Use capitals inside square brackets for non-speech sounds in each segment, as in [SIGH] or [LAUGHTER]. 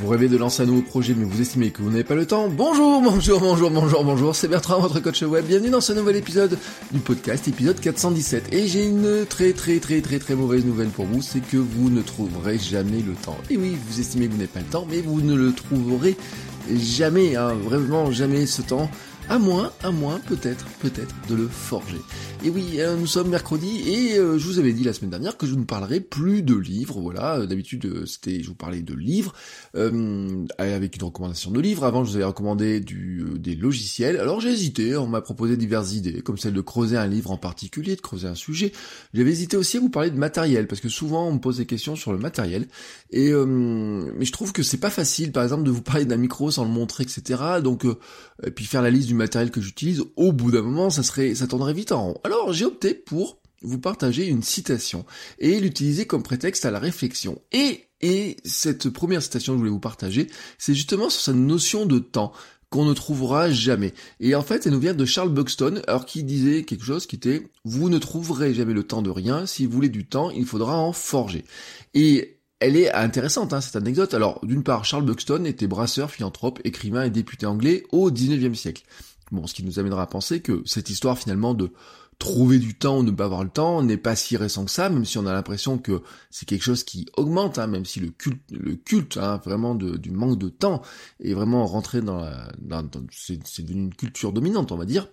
Vous rêvez de lancer un nouveau projet mais vous estimez que vous n'avez pas le temps Bonjour, bonjour, bonjour, bonjour, bonjour, c'est Bertrand, votre coach web. Bienvenue dans ce nouvel épisode du podcast, épisode 417. Et j'ai une très très très très très mauvaise nouvelle pour vous, c'est que vous ne trouverez jamais le temps. Et oui, vous estimez que vous n'avez pas le temps, mais vous ne le trouverez jamais, hein, vraiment jamais ce temps. À moins, à moins peut-être, peut-être de le forger. Et oui, euh, nous sommes mercredi et euh, je vous avais dit la semaine dernière que je ne parlerai plus de livres. Voilà, euh, d'habitude euh, c'était, je vous parlais de livres euh, avec une recommandation de livres. Avant, je vous avais recommandé du, euh, des logiciels. Alors j'ai hésité, on m'a proposé diverses idées, comme celle de creuser un livre en particulier, de creuser un sujet. J'avais hésité aussi à vous parler de matériel parce que souvent on me pose des questions sur le matériel et mais je trouve que c'est pas facile, par exemple, de vous parler d'un micro sans le montrer, etc. Donc et puis faire la liste du matériel que j'utilise. Au bout d'un moment, ça serait, ça tournerait vite en rond. Alors j'ai opté pour vous partager une citation et l'utiliser comme prétexte à la réflexion. Et, et cette première citation que je voulais vous partager, c'est justement sur cette notion de temps qu'on ne trouvera jamais. Et en fait, elle nous vient de Charles Buxton, alors qui disait quelque chose qui était « Vous ne trouverez jamais le temps de rien, si vous voulez du temps, il faudra en forger ». Et elle est intéressante, hein, cette anecdote. Alors, d'une part, Charles Buxton était brasseur, philanthrope, écrivain et député anglais au 19e siècle. Bon, ce qui nous amènera à penser que cette histoire finalement de trouver du temps ou ne pas avoir le temps n'est pas si récent que ça, même si on a l'impression que c'est quelque chose qui augmente, hein, même si le culte, le culte hein, vraiment de, du manque de temps est vraiment rentré dans la, dans, c'est devenu une culture dominante, on va dire.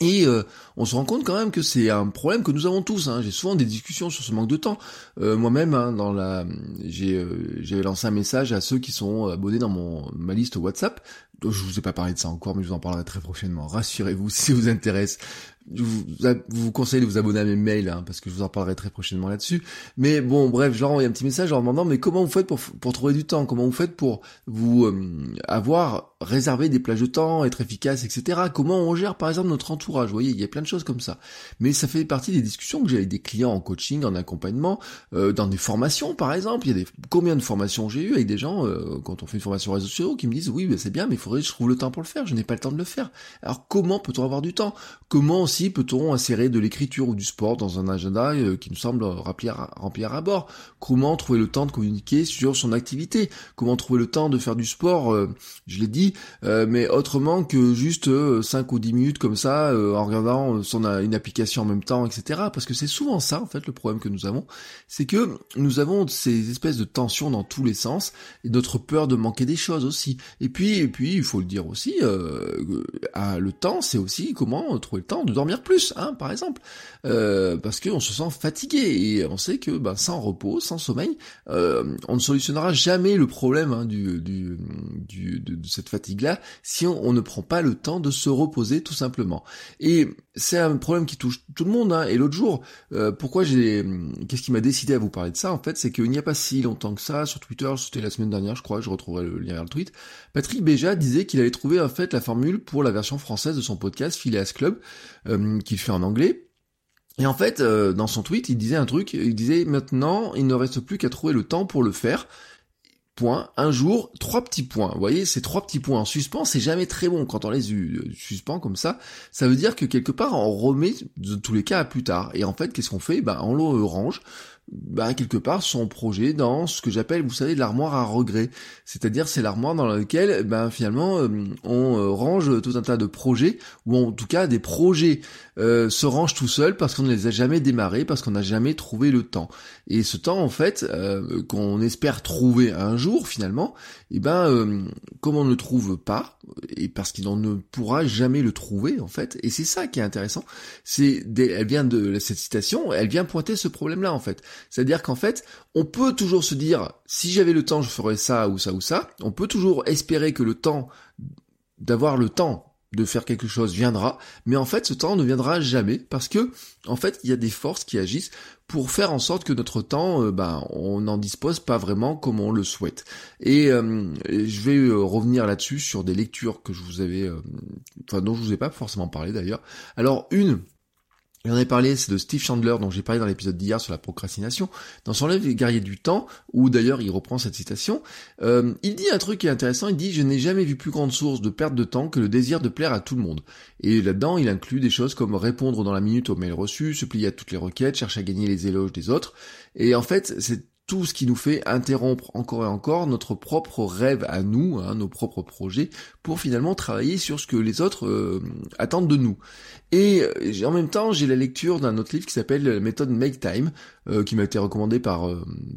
Et euh, on se rend compte quand même que c'est un problème que nous avons tous. Hein. J'ai souvent des discussions sur ce manque de temps. Euh, Moi-même, hein, dans la, j'ai euh, lancé un message à ceux qui sont abonnés dans mon ma liste WhatsApp. Je vous ai pas parlé de ça encore, mais je vous en parlerai très prochainement. Rassurez-vous, [LAUGHS] si ça vous intéresse. Vous, vous conseille de vous abonner à mes mails, hein, parce que je vous en parlerai très prochainement là-dessus. Mais bon, bref, je leur envoie un petit message en demandant, mais comment vous faites pour, pour trouver du temps? Comment vous faites pour vous euh, avoir réservé des plages de temps, être efficace, etc. Comment on gère, par exemple, notre entourage? Vous voyez, il y a plein de choses comme ça. Mais ça fait partie des discussions que j'ai avec des clients en coaching, en accompagnement, euh, dans des formations, par exemple. Il y a des combien de formations j'ai eu avec des gens euh, quand on fait une formation réseaux sociaux qui me disent oui, ben, c'est bien, mais il faudrait que je trouve le temps pour le faire. Je n'ai pas le temps de le faire. Alors comment peut-on avoir du temps? Comment peut-on insérer de l'écriture ou du sport dans un agenda euh, qui nous semble remplir, à bord? Comment trouver le temps de communiquer sur son activité? Comment trouver le temps de faire du sport euh, Je l'ai dit, euh, mais autrement que juste euh, 5 ou 10 minutes comme ça en regardant une application en même temps, etc. Parce que c'est souvent ça en fait le problème que nous avons, c'est que nous avons ces espèces de tensions dans tous les sens et notre peur de manquer des choses aussi. Et puis, et puis, il faut le dire aussi, le temps, c'est aussi comment trouver le temps de dormir plus, hein, par exemple, euh, parce qu'on se sent fatigué et on sait que ben, sans repos, sans sommeil, euh, on ne solutionnera jamais le problème hein, de, cette fatigue-là si on, ne prend pas le temps de se reposer tout simplement. Et c'est un problème qui touche tout le monde. Hein. Et l'autre jour, euh, pourquoi j'ai, qu'est-ce qui m'a décidé à vous parler de ça En fait, c'est qu'il n'y a pas si longtemps que ça sur Twitter, c'était la semaine dernière, je crois, je retrouverai le lien vers le tweet. Patrick Béja disait qu'il avait trouvé en fait la formule pour la version française de son podcast Phileas Club, qu'il fait en anglais. Et en fait, euh, dans son tweet, il disait un truc, il disait maintenant, il ne reste plus qu'à trouver le temps pour le faire. Point, un jour, trois petits points. Vous voyez, ces trois petits points en suspens, c'est jamais très bon quand on les eu suspens comme ça. Ça veut dire que quelque part, on remet de tous les cas à plus tard. Et en fait, qu'est-ce qu'on fait? Ben, on le range bah, quelque part son projet dans ce que j'appelle, vous savez, l'armoire à regret. C'est-à-dire c'est l'armoire dans laquelle ben, finalement euh, on euh, range tout un tas de projets, ou en tout cas des projets euh, se rangent tout seuls parce qu'on ne les a jamais démarrés, parce qu'on n'a jamais trouvé le temps. Et ce temps, en fait, euh, qu'on espère trouver un jour finalement, et ben euh, comme on ne le trouve pas, et parce qu'on ne pourra jamais le trouver en fait, et c'est ça qui est intéressant, c'est elle vient de cette citation, elle vient pointer ce problème-là en fait. C'est-à-dire qu'en fait, on peut toujours se dire, si j'avais le temps, je ferais ça ou ça ou ça. On peut toujours espérer que le temps, d'avoir le temps de faire quelque chose viendra, mais en fait ce temps ne viendra jamais parce que en fait il y a des forces qui agissent pour faire en sorte que notre temps, euh, ben, on n'en dispose pas vraiment comme on le souhaite. Et, euh, je vais euh, revenir là-dessus sur des lectures que je vous avais, enfin dont je vous ai pas forcément parlé d'ailleurs. Alors une J'en ai parlé, c'est de Steve Chandler, dont j'ai parlé dans l'épisode d'hier sur la procrastination. Dans son livre Les guerriers du temps, où d'ailleurs il reprend cette citation, euh, il dit un truc qui est intéressant, il dit « Je n'ai jamais vu plus grande source de perte de temps que le désir de plaire à tout le monde ». Et là-dedans, il inclut des choses comme répondre dans la minute aux mails reçus, se plier à toutes les requêtes, chercher à gagner les éloges des autres. Et en fait, c'est tout ce qui nous fait interrompre encore et encore notre propre rêve à nous, hein, nos propres projets, pour finalement travailler sur ce que les autres euh, attendent de nous. Et euh, en même temps, j'ai la lecture d'un autre livre qui s'appelle La méthode Make Time, euh, qui m'a été recommandé par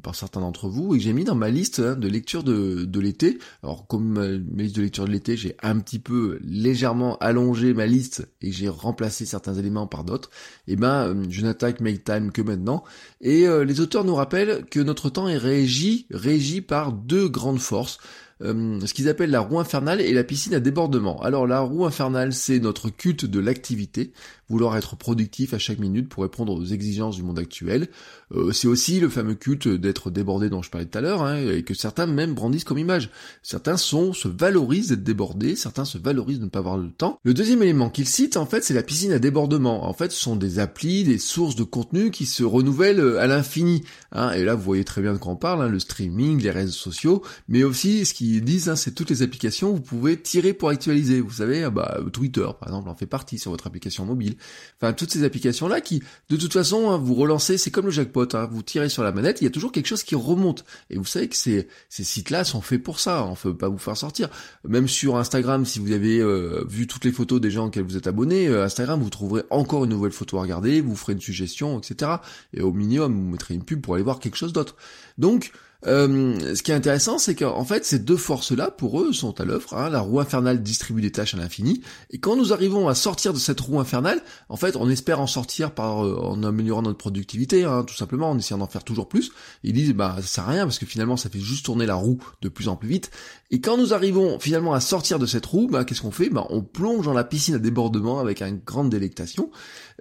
par certains d'entre vous et que j'ai mis dans ma liste hein, de lecture de, de l'été. Alors comme ma, liste de lecture de l'été, j'ai un petit peu légèrement allongé ma liste et j'ai remplacé certains éléments par d'autres. Et eh ben, je n'attaque Make Time que maintenant. Et les auteurs nous rappellent que notre temps est régi, régi par deux grandes forces. Euh, ce qu'ils appellent la roue infernale et la piscine à débordement. Alors la roue infernale, c'est notre culte de l'activité, vouloir être productif à chaque minute pour répondre aux exigences du monde actuel. Euh, c'est aussi le fameux culte d'être débordé dont je parlais tout à l'heure, hein, et que certains même brandissent comme image. Certains sont, se valorisent d'être débordés, certains se valorisent de ne pas avoir le temps. Le deuxième élément qu'ils citent, en fait, c'est la piscine à débordement. En fait, ce sont des applis, des sources de contenu qui se renouvellent à l'infini. Hein. et là, vous voyez très bien de quoi on parle, hein, le streaming, les réseaux sociaux, mais aussi ce qui ils disent, hein, c'est toutes les applications, vous pouvez tirer pour actualiser. Vous savez, ah bah, Twitter, par exemple, en fait partie sur votre application mobile. Enfin, toutes ces applications-là qui, de toute façon, hein, vous relancez, c'est comme le jackpot, hein, vous tirez sur la manette, il y a toujours quelque chose qui remonte. Et vous savez que ces, sites-là sont faits pour ça, on ne peut pas vous faire sortir. Même sur Instagram, si vous avez euh, vu toutes les photos des gens auxquels vous êtes abonné, euh, Instagram, vous trouverez encore une nouvelle photo à regarder, vous ferez une suggestion, etc. Et au minimum, vous mettrez une pub pour aller voir quelque chose d'autre. Donc, euh, ce qui est intéressant, c'est qu'en fait, ces deux forces-là, pour eux, sont à l'œuvre. Hein. La roue infernale distribue des tâches à l'infini, et quand nous arrivons à sortir de cette roue infernale, en fait, on espère en sortir par euh, en améliorant notre productivité, hein, tout simplement, en essayant d'en faire toujours plus. Ils disent, bah, ça sert à rien parce que finalement, ça fait juste tourner la roue de plus en plus vite. Et quand nous arrivons finalement à sortir de cette roue, bah, qu'est-ce qu'on fait? Bah, on plonge dans la piscine à débordement avec une grande délectation.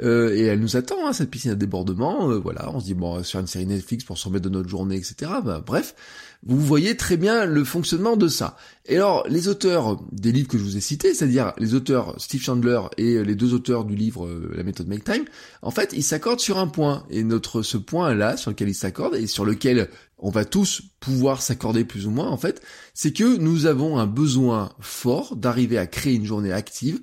Euh, et elle nous attend, hein, cette piscine à débordement. voilà, on se dit bon, sur une série Netflix pour se remettre de notre journée, etc. Bah, bref, vous voyez très bien le fonctionnement de ça. Et alors, les auteurs des livres que je vous ai cités, c'est-à-dire les auteurs Steve Chandler et les deux auteurs du livre euh, La méthode Make Time, en fait, ils s'accordent sur un point. Et notre ce point-là, sur lequel ils s'accordent, et sur lequel on va tous pouvoir s'accorder plus ou moins, en fait, c'est que nous avons un besoin fort d'arriver à créer une journée active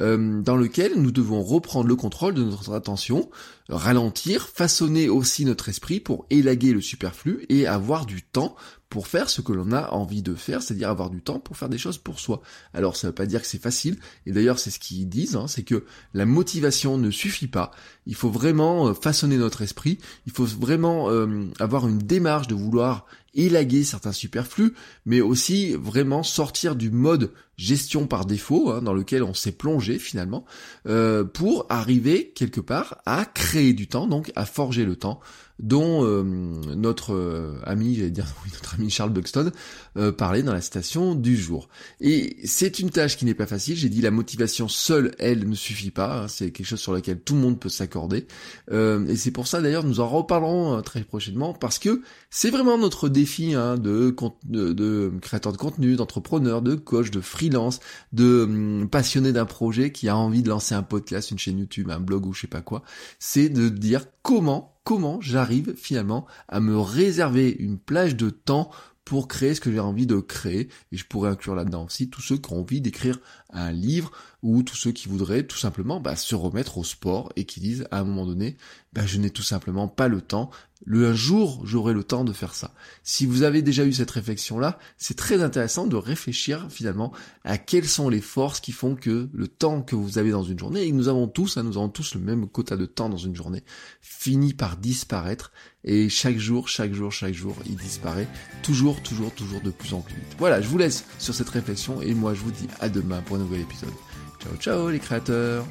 euh, dans lequel nous devons reprendre le contrôle de notre attention, ralentir, façonner aussi notre esprit pour élaguer le superflu et avoir du temps pour faire ce que l'on a envie de faire, c'est-à-dire avoir du temps pour faire des choses pour soi. Alors ça ne veut pas dire que c'est facile, et d'ailleurs c'est ce qu'ils disent, hein, c'est que la motivation ne suffit pas, il faut vraiment euh, façonner notre esprit, il faut vraiment euh, avoir une démarche de vouloir élaguer certains superflus, mais aussi vraiment sortir du mode gestion par défaut hein, dans lequel on s'est plongé finalement, euh, pour arriver quelque part à créer du temps, donc à forger le temps, dont euh, notre euh, ami, j'allais dire [LAUGHS] notre ami Charles Buxton euh, parlait dans la citation du jour. Et c'est une tâche qui n'est pas facile. J'ai dit la motivation seule, elle ne suffit pas. Hein. c'est quelque chose sur lequel tout le monde peut s'accorder. et c'est pour ça d'ailleurs nous en reparlerons très prochainement parce que c'est vraiment notre défi hein, de, de, de créateur de contenu, d'entrepreneur, de coach, de freelance, de hum, passionné d'un projet qui a envie de lancer un podcast, une chaîne YouTube, un blog ou je sais pas quoi. C'est de dire comment comment j'arrive finalement à me réserver une plage de temps pour créer ce que j'ai envie de créer. Et je pourrais inclure là-dedans aussi tous ceux qui ont envie d'écrire un livre ou tous ceux qui voudraient tout simplement bah, se remettre au sport et qui disent à un moment donné, bah, je n'ai tout simplement pas le temps. Le jour, j'aurai le temps de faire ça. Si vous avez déjà eu cette réflexion-là, c'est très intéressant de réfléchir finalement à quelles sont les forces qui font que le temps que vous avez dans une journée, et nous avons tous, hein, nous avons tous le même quota de temps dans une journée, finit par disparaître. Et chaque jour, chaque jour, chaque jour, il disparaît. Toujours, toujours, toujours de plus en plus vite. Voilà, je vous laisse sur cette réflexion et moi je vous dis à demain pour un nouvel épisode. Ciao ciao les créateurs